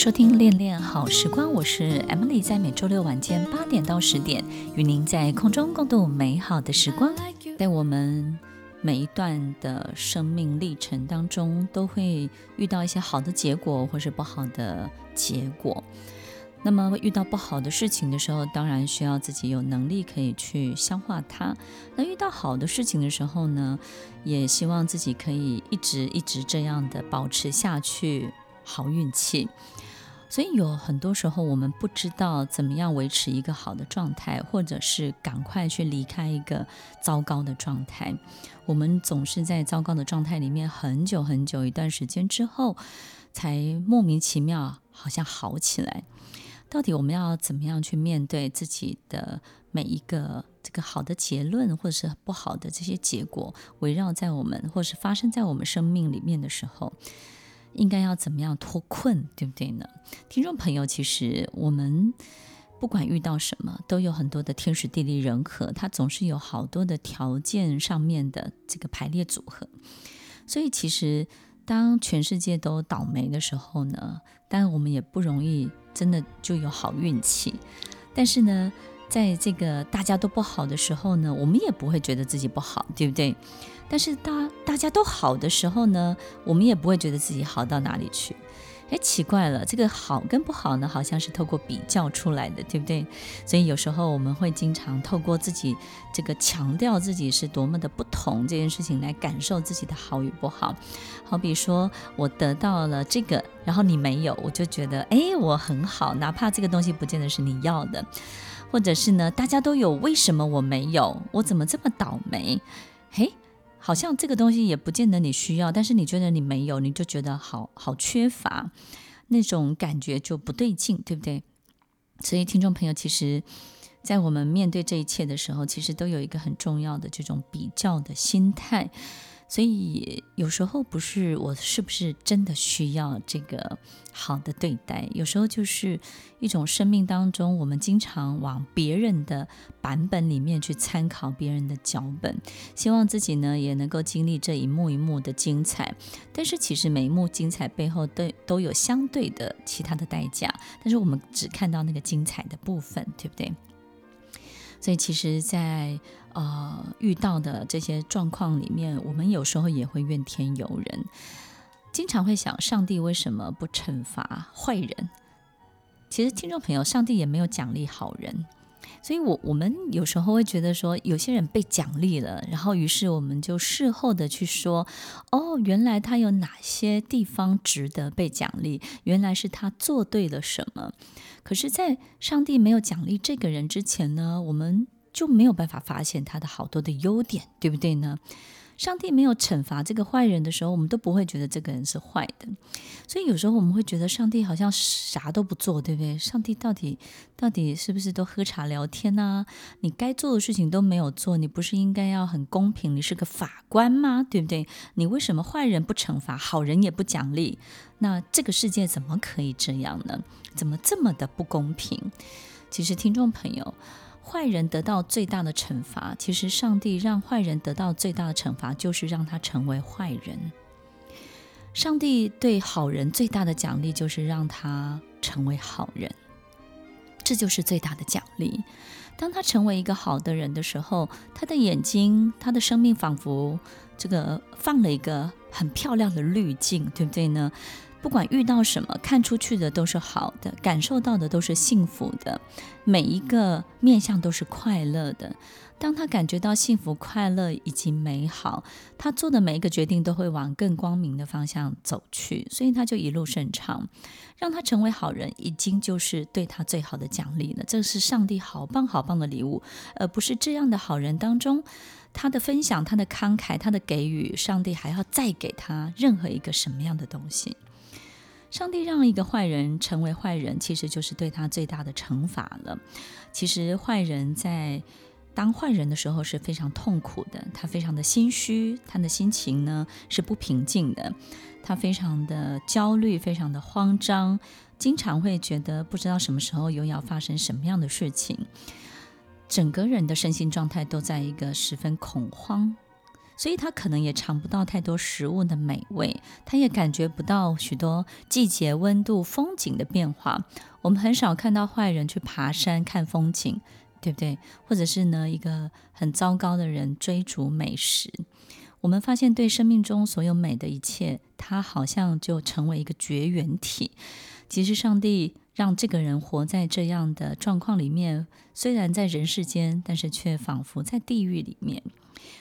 收听《恋恋好时光》，我是 Emily，在每周六晚间八点到十点，与您在空中共度美好的时光。在我们每一段的生命历程当中，都会遇到一些好的结果，或是不好的结果。那么遇到不好的事情的时候，当然需要自己有能力可以去消化它。那遇到好的事情的时候呢，也希望自己可以一直一直这样的保持下去。好运气，所以有很多时候我们不知道怎么样维持一个好的状态，或者是赶快去离开一个糟糕的状态。我们总是在糟糕的状态里面很久很久一段时间之后，才莫名其妙好像好起来。到底我们要怎么样去面对自己的每一个这个好的结论，或者是不好的这些结果，围绕在我们，或是发生在我们生命里面的时候？应该要怎么样脱困，对不对呢？听众朋友，其实我们不管遇到什么，都有很多的天时地利人和，它总是有好多的条件上面的这个排列组合。所以，其实当全世界都倒霉的时候呢，当然我们也不容易真的就有好运气。但是呢，在这个大家都不好的时候呢，我们也不会觉得自己不好，对不对？但是大大家都好的时候呢，我们也不会觉得自己好到哪里去。哎，奇怪了，这个好跟不好呢，好像是透过比较出来的，对不对？所以有时候我们会经常透过自己这个强调自己是多么的不同这件事情来感受自己的好与不好。好比说我得到了这个，然后你没有，我就觉得哎，我很好，哪怕这个东西不见得是你要的。或者是呢，大家都有，为什么我没有？我怎么这么倒霉？嘿，好像这个东西也不见得你需要，但是你觉得你没有，你就觉得好好缺乏，那种感觉就不对劲，对不对？所以，听众朋友，其实，在我们面对这一切的时候，其实都有一个很重要的这种比较的心态。所以有时候不是我是不是真的需要这个好的对待，有时候就是一种生命当中，我们经常往别人的版本里面去参考别人的脚本，希望自己呢也能够经历这一幕一幕的精彩。但是其实每一幕精彩背后都都有相对的其他的代价，但是我们只看到那个精彩的部分，对不对？所以其实在，在呃遇到的这些状况里面，我们有时候也会怨天尤人，经常会想：上帝为什么不惩罚坏人？其实，听众朋友，上帝也没有奖励好人。所以我，我我们有时候会觉得说，有些人被奖励了，然后于是我们就事后的去说，哦，原来他有哪些地方值得被奖励，原来是他做对了什么。可是，在上帝没有奖励这个人之前呢，我们就没有办法发现他的好多的优点，对不对呢？上帝没有惩罚这个坏人的时候，我们都不会觉得这个人是坏的。所以有时候我们会觉得上帝好像啥都不做，对不对？上帝到底到底是不是都喝茶聊天呢？你该做的事情都没有做，你不是应该要很公平？你是个法官吗？对不对？你为什么坏人不惩罚，好人也不奖励？那这个世界怎么可以这样呢？怎么这么的不公平？其实听众朋友。坏人得到最大的惩罚，其实上帝让坏人得到最大的惩罚，就是让他成为坏人。上帝对好人最大的奖励，就是让他成为好人，这就是最大的奖励。当他成为一个好的人的时候，他的眼睛，他的生命仿佛这个放了一个很漂亮的滤镜，对不对呢？不管遇到什么，看出去的都是好的，感受到的都是幸福的，每一个面相都是快乐的。当他感觉到幸福、快乐以及美好，他做的每一个决定都会往更光明的方向走去，所以他就一路顺畅。让他成为好人，已经就是对他最好的奖励了。这是上帝好棒好棒的礼物，而不是这样的好人当中，他的分享、他的慷慨、他的给予，上帝还要再给他任何一个什么样的东西。上帝让一个坏人成为坏人，其实就是对他最大的惩罚了。其实坏人在当坏人的时候是非常痛苦的，他非常的心虚，他的心情呢是不平静的，他非常的焦虑，非常的慌张，经常会觉得不知道什么时候又要发生什么样的事情，整个人的身心状态都在一个十分恐慌。所以他可能也尝不到太多食物的美味，他也感觉不到许多季节、温度、风景的变化。我们很少看到坏人去爬山看风景，对不对？或者是呢，一个很糟糕的人追逐美食。我们发现，对生命中所有美的一切，他好像就成为一个绝缘体。其实，上帝让这个人活在这样的状况里面，虽然在人世间，但是却仿佛在地狱里面。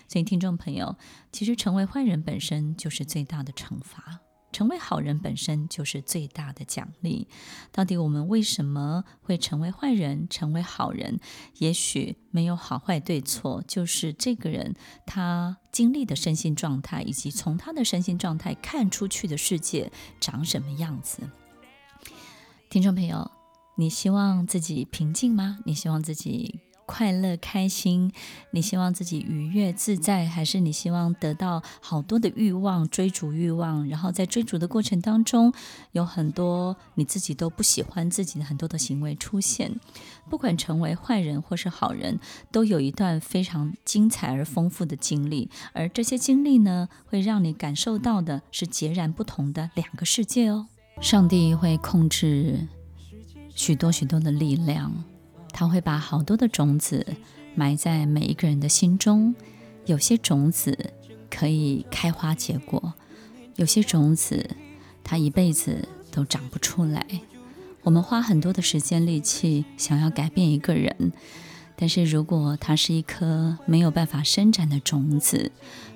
所以，听众朋友，其实成为坏人本身就是最大的惩罚，成为好人本身就是最大的奖励。到底我们为什么会成为坏人，成为好人？也许没有好坏对错，就是这个人他经历的身心状态，以及从他的身心状态看出去的世界长什么样子。听众朋友，你希望自己平静吗？你希望自己快乐开心，你希望自己愉悦自在，还是你希望得到好多的欲望，追逐欲望，然后在追逐的过程当中，有很多你自己都不喜欢自己的很多的行为出现。不管成为坏人或是好人，都有一段非常精彩而丰富的经历，而这些经历呢，会让你感受到的是截然不同的两个世界哦。上帝会控制许多许多的力量。他会把好多的种子埋在每一个人的心中，有些种子可以开花结果，有些种子它一辈子都长不出来。我们花很多的时间力气想要改变一个人。但是如果它是一颗没有办法伸展的种子，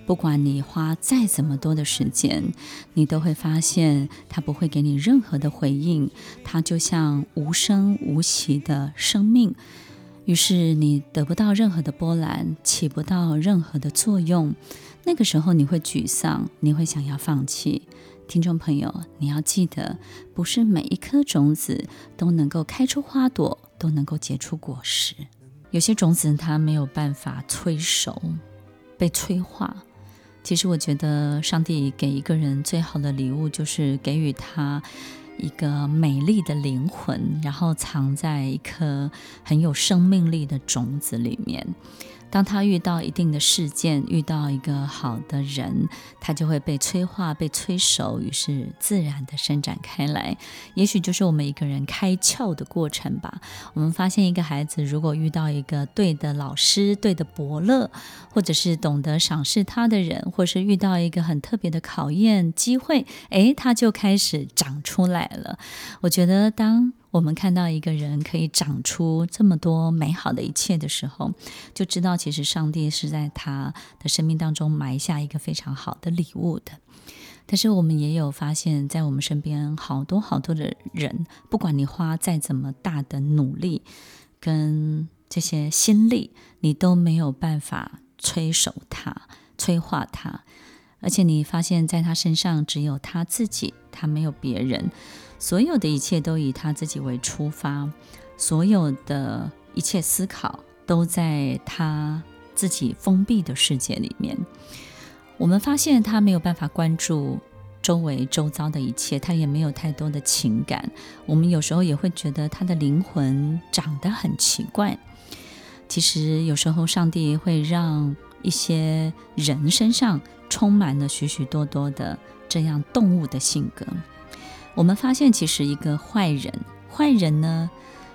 不管你花再怎么多的时间，你都会发现它不会给你任何的回应，它就像无声无息的生命。于是你得不到任何的波澜，起不到任何的作用。那个时候你会沮丧，你会想要放弃。听众朋友，你要记得，不是每一颗种子都能够开出花朵，都能够结出果实。有些种子它没有办法催熟，被催化。其实我觉得，上帝给一个人最好的礼物，就是给予他一个美丽的灵魂，然后藏在一颗很有生命力的种子里面。当他遇到一定的事件，遇到一个好的人，他就会被催化、被催熟，于是自然的伸展开来。也许就是我们一个人开窍的过程吧。我们发现一个孩子，如果遇到一个对的老师、对的伯乐，或者是懂得赏识他的人，或是遇到一个很特别的考验机会，诶，他就开始长出来了。我觉得当。我们看到一个人可以长出这么多美好的一切的时候，就知道其实上帝是在他的生命当中埋下一个非常好的礼物的。但是我们也有发现，在我们身边好多好多的人，不管你花再怎么大的努力跟这些心力，你都没有办法催熟他、催化他，而且你发现在他身上只有他自己，他没有别人。所有的一切都以他自己为出发，所有的一切思考都在他自己封闭的世界里面。我们发现他没有办法关注周围周遭的一切，他也没有太多的情感。我们有时候也会觉得他的灵魂长得很奇怪。其实有时候上帝会让一些人身上充满了许许多多的这样动物的性格。我们发现，其实一个坏人，坏人呢，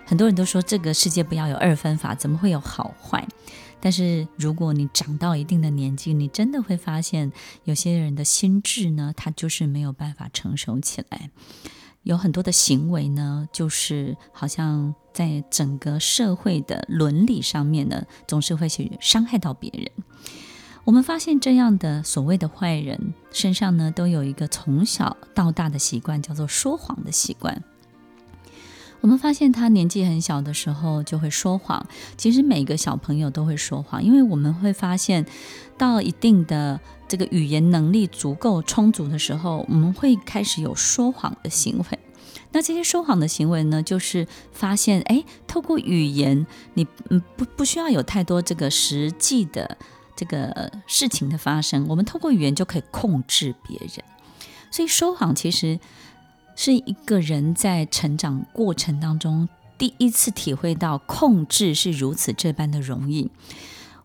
很多人都说这个世界不要有二分法，怎么会有好坏？但是如果你长到一定的年纪，你真的会发现，有些人的心智呢，他就是没有办法成熟起来，有很多的行为呢，就是好像在整个社会的伦理上面呢，总是会去伤害到别人。我们发现这样的所谓的坏人身上呢，都有一个从小到大的习惯，叫做说谎的习惯。我们发现他年纪很小的时候就会说谎。其实每个小朋友都会说谎，因为我们会发现，到一定的这个语言能力足够充足的时候，我们会开始有说谎的行为。那这些说谎的行为呢，就是发现，哎，透过语言，你嗯不不需要有太多这个实际的这个事情的发生，我们透过语言就可以控制别人。所以说谎其实。是一个人在成长过程当中第一次体会到控制是如此这般的容易。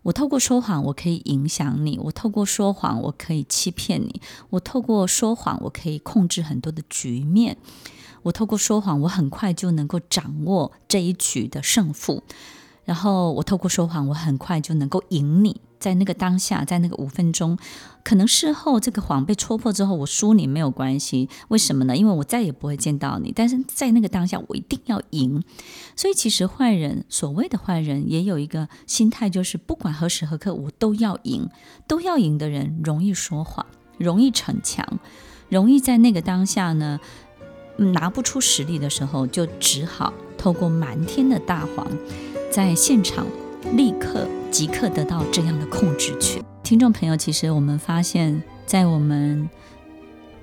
我透过说谎，我可以影响你；我透过说谎，我可以欺骗你；我透过说谎，我可以控制很多的局面；我透过说谎，我很快就能够掌握这一局的胜负。然后我透过说谎，我很快就能够赢你。在那个当下，在那个五分钟，可能事后这个谎被戳破之后，我输你没有关系。为什么呢？因为我再也不会见到你。但是在那个当下，我一定要赢。所以其实坏人，所谓的坏人，也有一个心态，就是不管何时何刻，我都要赢。都要赢的人，容易说谎，容易逞强，容易在那个当下呢，拿不出实力的时候，就只好透过瞒天的大谎，在现场。立刻即刻得到这样的控制权，听众朋友，其实我们发现，在我们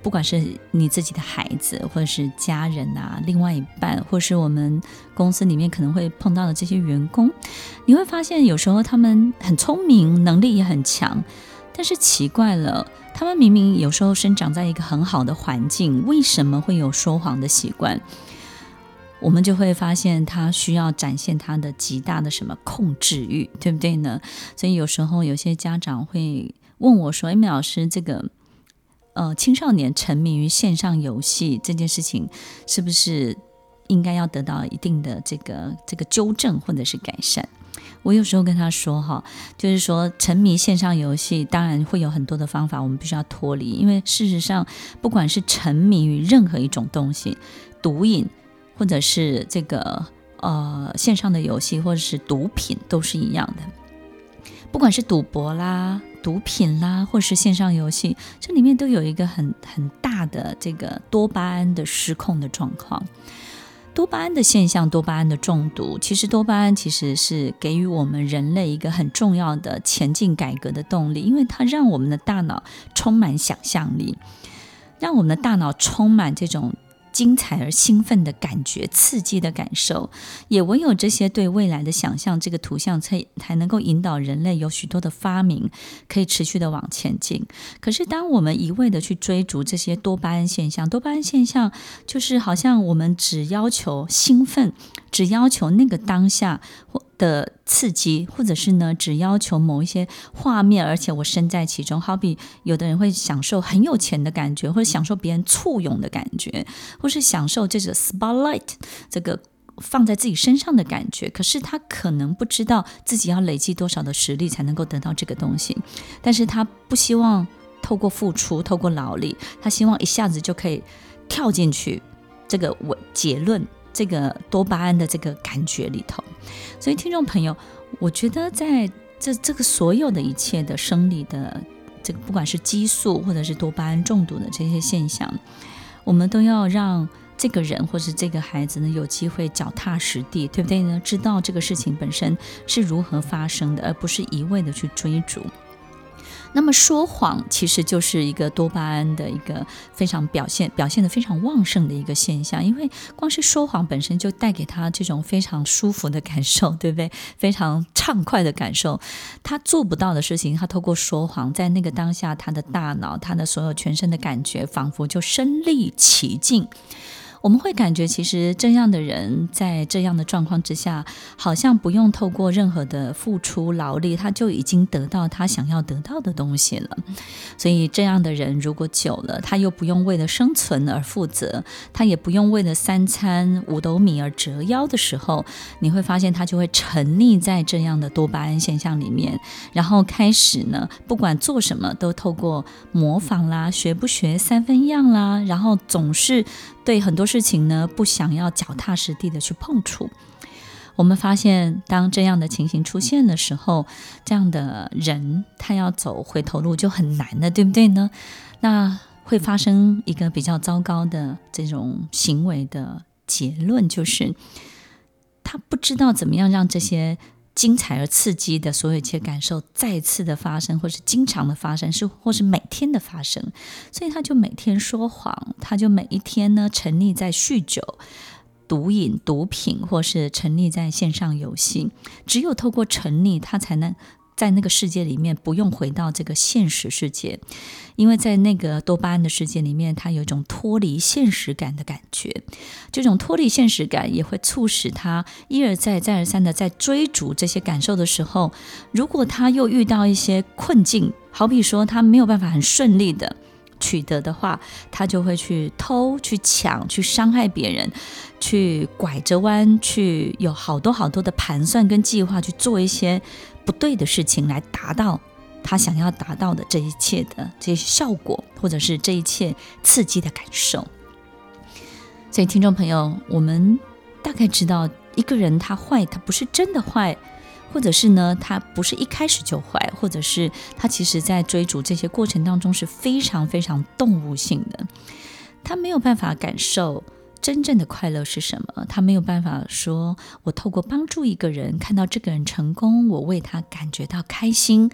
不管是你自己的孩子，或者是家人啊，另外一半，或是我们公司里面可能会碰到的这些员工，你会发现有时候他们很聪明，能力也很强，但是奇怪了，他们明明有时候生长在一个很好的环境，为什么会有说谎的习惯？我们就会发现他需要展现他的极大的什么控制欲，对不对呢？所以有时候有些家长会问我说：“Amy 老师，这个呃青少年沉迷于线上游戏这件事情，是不是应该要得到一定的这个这个纠正或者是改善？”我有时候跟他说：“哈，就是说沉迷线上游戏，当然会有很多的方法，我们必须要脱离，因为事实上，不管是沉迷于任何一种东西，毒瘾。”或者是这个呃线上的游戏，或者是毒品，都是一样的。不管是赌博啦、毒品啦，或是线上游戏，这里面都有一个很很大的这个多巴胺的失控的状况。多巴胺的现象，多巴胺的中毒，其实多巴胺其实是给予我们人类一个很重要的前进改革的动力，因为它让我们的大脑充满想象力，让我们的大脑充满这种。精彩而兴奋的感觉，刺激的感受，也唯有这些对未来的想象，这个图像才才能够引导人类有许多的发明，可以持续的往前进。可是，当我们一味的去追逐这些多巴胺现象，多巴胺现象就是好像我们只要求兴奋，只要求那个当下或。的刺激，或者是呢，只要求某一些画面，而且我身在其中。好比有的人会享受很有钱的感觉，或者享受别人簇拥的感觉，或是享受这个 spotlight 这个放在自己身上的感觉。可是他可能不知道自己要累积多少的实力才能够得到这个东西，但是他不希望透过付出、透过劳力，他希望一下子就可以跳进去这个我结论。这个多巴胺的这个感觉里头，所以听众朋友，我觉得在这这个所有的一切的生理的这个，不管是激素或者是多巴胺中毒的这些现象，我们都要让这个人或是这个孩子呢有机会脚踏实地，对不对呢？知道这个事情本身是如何发生的，而不是一味的去追逐。那么说谎其实就是一个多巴胺的一个非常表现表现得非常旺盛的一个现象，因为光是说谎本身就带给他这种非常舒服的感受，对不对？非常畅快的感受。他做不到的事情，他透过说谎，在那个当下，他的大脑，他的所有全身的感觉，仿佛就身历其境。我们会感觉，其实这样的人在这样的状况之下，好像不用透过任何的付出劳力，他就已经得到他想要得到的东西了。所以，这样的人如果久了，他又不用为了生存而负责，他也不用为了三餐五斗米而折腰的时候，你会发现他就会沉溺在这样的多巴胺现象里面，然后开始呢，不管做什么都透过模仿啦、学不学三分样啦，然后总是。对很多事情呢，不想要脚踏实地的去碰触。我们发现，当这样的情形出现的时候，这样的人他要走回头路就很难了，对不对呢？那会发生一个比较糟糕的这种行为的结论就是，他不知道怎么样让这些精彩而刺激的所有一切感受再次的发生，或是经常的发生，是或是每天的发生，所以他就每天说谎，他就每一天呢沉溺在酗酒、毒瘾、毒品，或是沉溺在线上游戏。只有透过沉溺，他才能。在那个世界里面，不用回到这个现实世界，因为在那个多巴胺的世界里面，他有一种脱离现实感的感觉。这种脱离现实感也会促使他一而再、再而三的在追逐这些感受的时候，如果他又遇到一些困境，好比说他没有办法很顺利的取得的话，他就会去偷、去抢、去伤害别人，去拐着弯，去有好多好多的盘算跟计划去做一些。不对的事情来达到他想要达到的这一切的这些效果，或者是这一切刺激的感受。所以，听众朋友，我们大概知道一个人他坏，他不是真的坏，或者是呢，他不是一开始就坏，或者是他其实在追逐这些过程当中是非常非常动物性的，他没有办法感受。真正的快乐是什么？他没有办法说，我透过帮助一个人，看到这个人成功，我为他感觉到开心，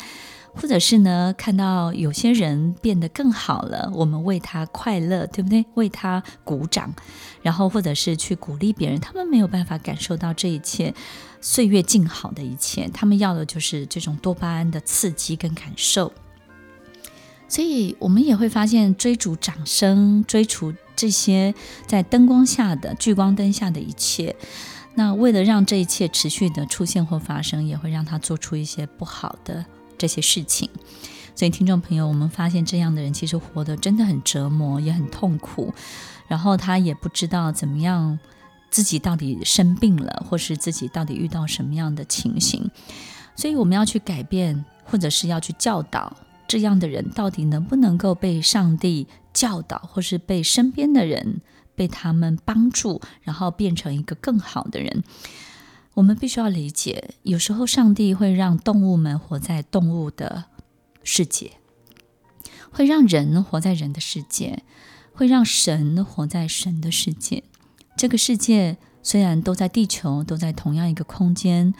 或者是呢，看到有些人变得更好了，我们为他快乐，对不对？为他鼓掌，然后或者是去鼓励别人，他们没有办法感受到这一切岁月静好的一切，他们要的就是这种多巴胺的刺激跟感受。所以，我们也会发现，追逐掌声，追逐这些在灯光下的聚光灯下的一切，那为了让这一切持续的出现或发生，也会让他做出一些不好的这些事情。所以，听众朋友，我们发现这样的人其实活得真的很折磨，也很痛苦。然后他也不知道怎么样，自己到底生病了，或是自己到底遇到什么样的情形。所以，我们要去改变，或者是要去教导。这样的人到底能不能够被上帝教导，或是被身边的人被他们帮助，然后变成一个更好的人？我们必须要理解，有时候上帝会让动物们活在动物的世界，会让人活在人的世界，会让神活在神的世界。这个世界虽然都在地球，都在同样一个空间。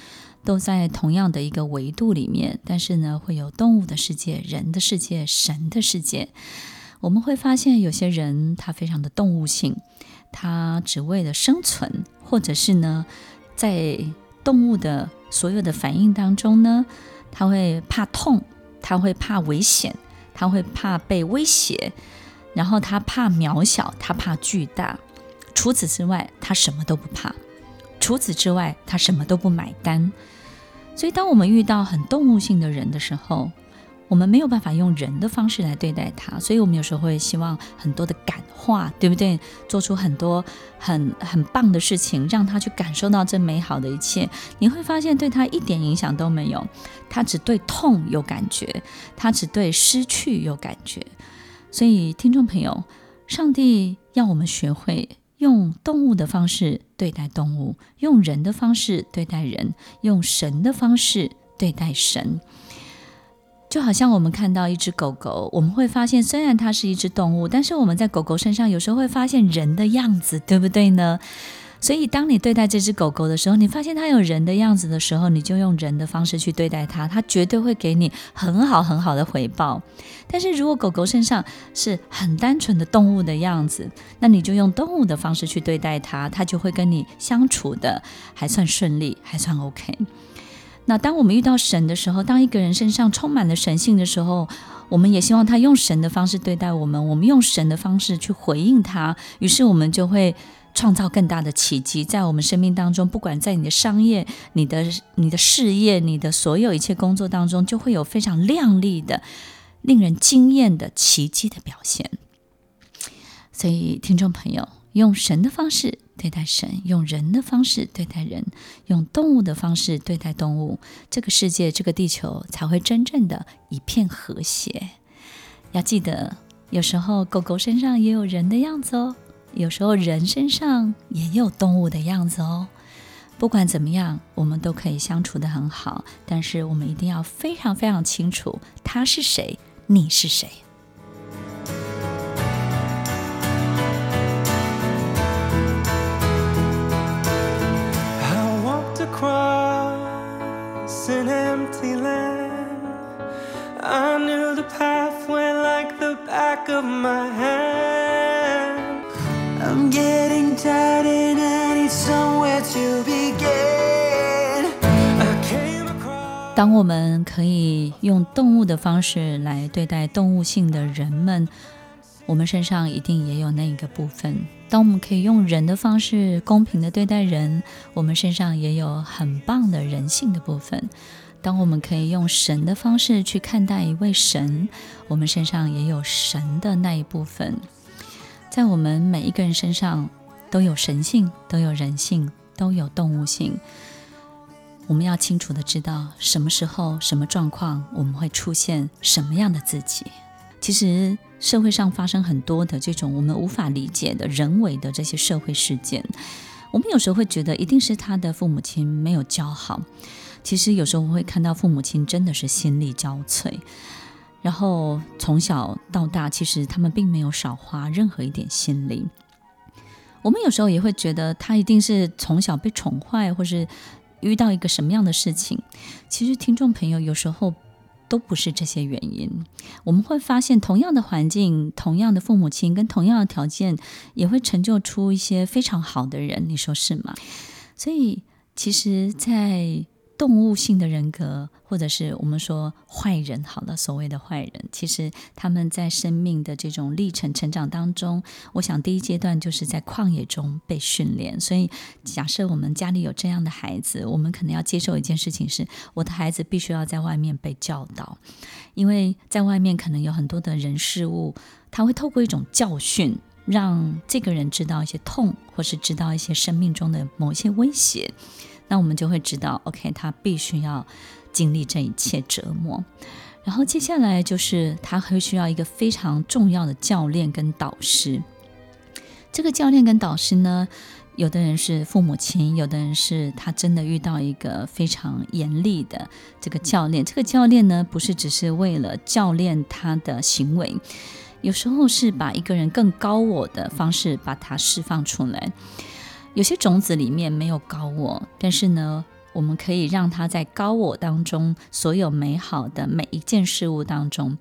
都在同样的一个维度里面，但是呢，会有动物的世界、人的世界、神的世界。我们会发现，有些人他非常的动物性，他只为了生存，或者是呢，在动物的所有的反应当中呢，他会怕痛，他会怕危险，他会怕被威胁，然后他怕渺小，他怕巨大。除此之外，他什么都不怕。除此之外，他什么都不买单。所以，当我们遇到很动物性的人的时候，我们没有办法用人的方式来对待他。所以我们有时候会希望很多的感化，对不对？做出很多很很棒的事情，让他去感受到这美好的一切。你会发现，对他一点影响都没有。他只对痛有感觉，他只对失去有感觉。所以，听众朋友，上帝要我们学会。用动物的方式对待动物，用人的方式对待人，用神的方式对待神。就好像我们看到一只狗狗，我们会发现，虽然它是一只动物，但是我们在狗狗身上有时候会发现人的样子，对不对呢？所以，当你对待这只狗狗的时候，你发现它有人的样子的时候，你就用人的方式去对待它，它绝对会给你很好很好的回报。但是如果狗狗身上是很单纯的动物的样子，那你就用动物的方式去对待它，它就会跟你相处的还算顺利，还算 OK。那当我们遇到神的时候，当一个人身上充满了神性的时候，我们也希望他用神的方式对待我们，我们用神的方式去回应他，于是我们就会。创造更大的奇迹，在我们生命当中，不管在你的商业、你的、你的事业、你的所有一切工作当中，就会有非常亮丽的、令人惊艳的奇迹的表现。所以，听众朋友，用神的方式对待神，用人的方式对待人，用动物的方式对待动物，这个世界、这个地球才会真正的一片和谐。要记得，有时候狗狗身上也有人的样子哦。有时候人身上也有动物的样子哦。不管怎么样，我们都可以相处的很好，但是我们一定要非常非常清楚他是谁，你是谁。I'm getting done I need somewhere to begin. I came across. 当我们可以用动物的方式来对待动物性的人们，我们身上一定也有那一个部分。当我们可以用人的方式公平的对待人，我们身上也有很棒的人性的部分。当我们可以用神的方式去看待一位神，我们身上也有神的那一部分。在我们每一个人身上都有神性，都有人性，都有动物性。我们要清楚的知道什么时候、什么状况，我们会出现什么样的自己。其实社会上发生很多的这种我们无法理解的人为的这些社会事件，我们有时候会觉得一定是他的父母亲没有教好。其实有时候我会看到父母亲真的是心力交瘁，然后从小到大，其实他们并没有少花任何一点心力。我们有时候也会觉得他一定是从小被宠坏，或是遇到一个什么样的事情。其实听众朋友有时候。都不是这些原因，我们会发现，同样的环境、同样的父母亲跟同样的条件，也会成就出一些非常好的人，你说是吗？所以，其实，在动物性的人格，或者是我们说坏人，好了，所谓的坏人，其实他们在生命的这种历程成长当中，我想第一阶段就是在旷野中被训练。所以，假设我们家里有这样的孩子，我们可能要接受一件事情是，我的孩子必须要在外面被教导，因为在外面可能有很多的人事物，他会透过一种教训，让这个人知道一些痛，或是知道一些生命中的某些威胁。那我们就会知道，OK，他必须要经历这一切折磨，然后接下来就是他会需要一个非常重要的教练跟导师。这个教练跟导师呢，有的人是父母亲，有的人是他真的遇到一个非常严厉的这个教练。这个教练呢，不是只是为了教练他的行为，有时候是把一个人更高我的方式把他释放出来。有些种子里面没有高我，但是呢，我们可以让它在高我当中，所有美好的每一件事物当中，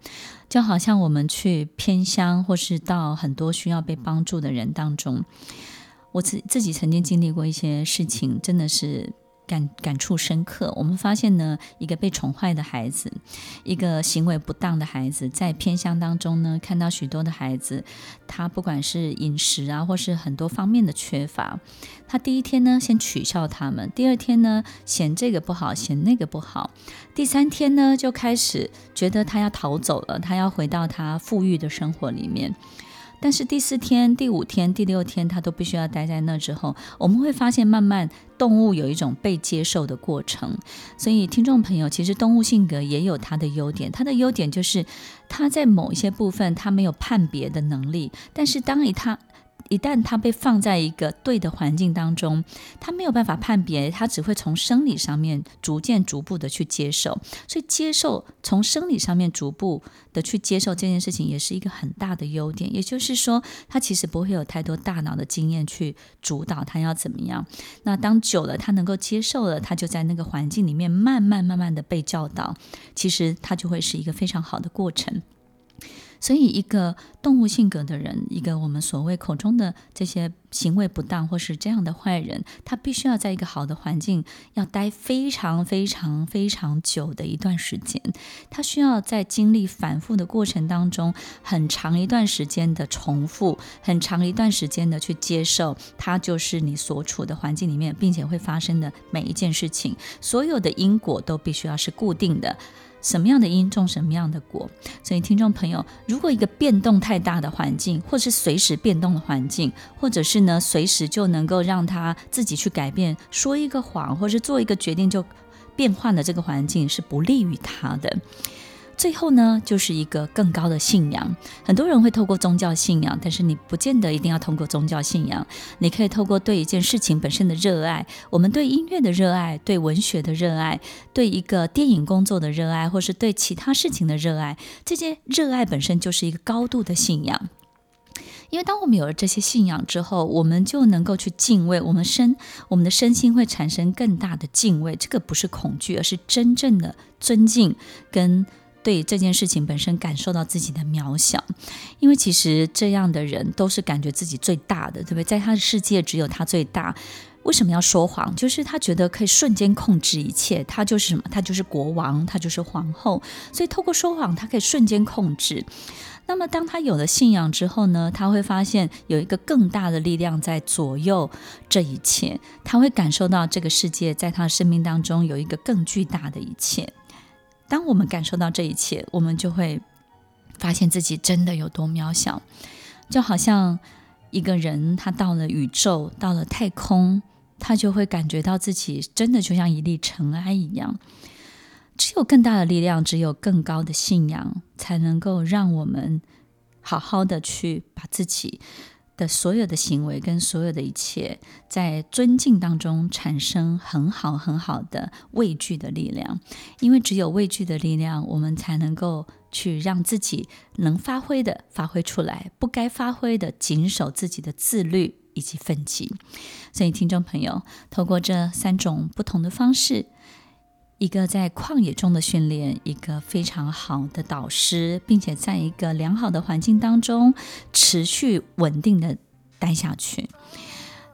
就好像我们去偏乡，或是到很多需要被帮助的人当中，我自自己曾经经历过一些事情，真的是。感感触深刻。我们发现呢，一个被宠坏的孩子，一个行为不当的孩子，在偏乡当中呢，看到许多的孩子，他不管是饮食啊，或是很多方面的缺乏，他第一天呢，先取笑他们；第二天呢，嫌这个不好，嫌那个不好；第三天呢，就开始觉得他要逃走了，他要回到他富裕的生活里面。但是第四天、第五天、第六天，他都必须要待在那之后，我们会发现，慢慢动物有一种被接受的过程。所以，听众朋友，其实动物性格也有它的优点，它的优点就是它在某一些部分，它没有判别的能力，但是当一它。一旦他被放在一个对的环境当中，他没有办法判别，他只会从生理上面逐渐、逐步的去接受。所以，接受从生理上面逐步的去接受这件事情，也是一个很大的优点。也就是说，他其实不会有太多大脑的经验去主导他要怎么样。那当久了，他能够接受了，他就在那个环境里面慢慢、慢慢的被教导，其实他就会是一个非常好的过程。所以，一个动物性格的人，一个我们所谓口中的这些行为不当或是这样的坏人，他必须要在一个好的环境，要待非常非常非常久的一段时间。他需要在经历反复的过程当中，很长一段时间的重复，很长一段时间的去接受，他就是你所处的环境里面，并且会发生的每一件事情，所有的因果都必须要是固定的。什么样的因种什么样的果，所以听众朋友，如果一个变动太大的环境，或是随时变动的环境，或者是呢随时就能够让他自己去改变，说一个谎，或是做一个决定就变换的这个环境，是不利于他的。最后呢，就是一个更高的信仰。很多人会透过宗教信仰，但是你不见得一定要通过宗教信仰。你可以透过对一件事情本身的热爱，我们对音乐的热爱，对文学的热爱，对一个电影工作的热爱，或是对其他事情的热爱。这些热爱本身就是一个高度的信仰。因为当我们有了这些信仰之后，我们就能够去敬畏，我们身我们的身心会产生更大的敬畏。这个不是恐惧，而是真正的尊敬跟。对这件事情本身感受到自己的渺小，因为其实这样的人都是感觉自己最大的，对不对？在他的世界只有他最大。为什么要说谎？就是他觉得可以瞬间控制一切，他就是什么？他就是国王，他就是皇后，所以透过说谎，他可以瞬间控制。那么，当他有了信仰之后呢，他会发现有一个更大的力量在左右这一切，他会感受到这个世界在他生命当中有一个更巨大的一切。当我们感受到这一切，我们就会发现自己真的有多渺小，就好像一个人他到了宇宙，到了太空，他就会感觉到自己真的就像一粒尘埃一样。只有更大的力量，只有更高的信仰，才能够让我们好好的去把自己的所有的行为跟所有的一切，在尊敬当中产生很好很好的畏惧的力量。因为只有畏惧的力量，我们才能够去让自己能发挥的发挥出来，不该发挥的谨守自己的自律以及奋进。所以，听众朋友，透过这三种不同的方式。一个在旷野中的训练，一个非常好的导师，并且在一个良好的环境当中持续稳定的待下去。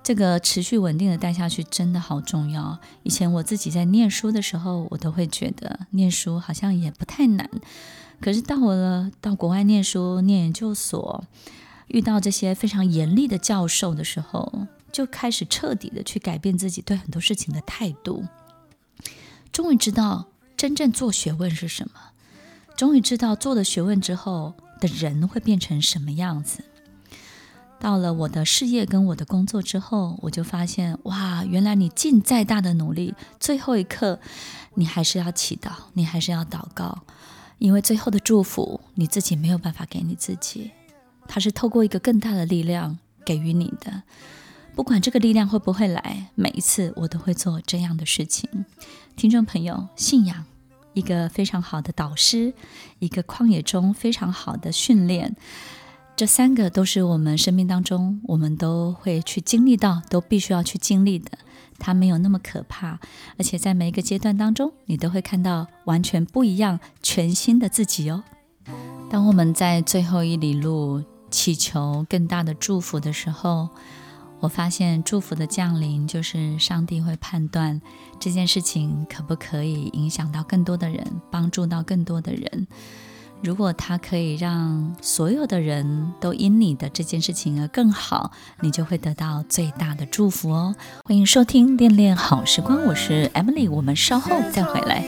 这个持续稳定的待下去真的好重要。以前我自己在念书的时候，我都会觉得念书好像也不太难。可是到了到国外念书、念研究所，遇到这些非常严厉的教授的时候，就开始彻底的去改变自己对很多事情的态度。终于知道真正做学问是什么，终于知道做了学问之后的人会变成什么样子。到了我的事业跟我的工作之后，我就发现，哇，原来你尽再大的努力，最后一刻你还是要祈祷，你还是要祷告，因为最后的祝福你自己没有办法给你自己，它是透过一个更大的力量给予你的。不管这个力量会不会来，每一次我都会做这样的事情。听众朋友，信仰一个非常好的导师，一个旷野中非常好的训练，这三个都是我们生命当中我们都会去经历到，都必须要去经历的。它没有那么可怕，而且在每一个阶段当中，你都会看到完全不一样、全新的自己哦。当我们在最后一里路祈求更大的祝福的时候，我发现祝福的降临，就是上帝会判断这件事情可不可以影响到更多的人，帮助到更多的人。如果他可以让所有的人都因你的这件事情而更好，你就会得到最大的祝福哦。欢迎收听《恋恋好时光》，我是 Emily，我们稍后再回来。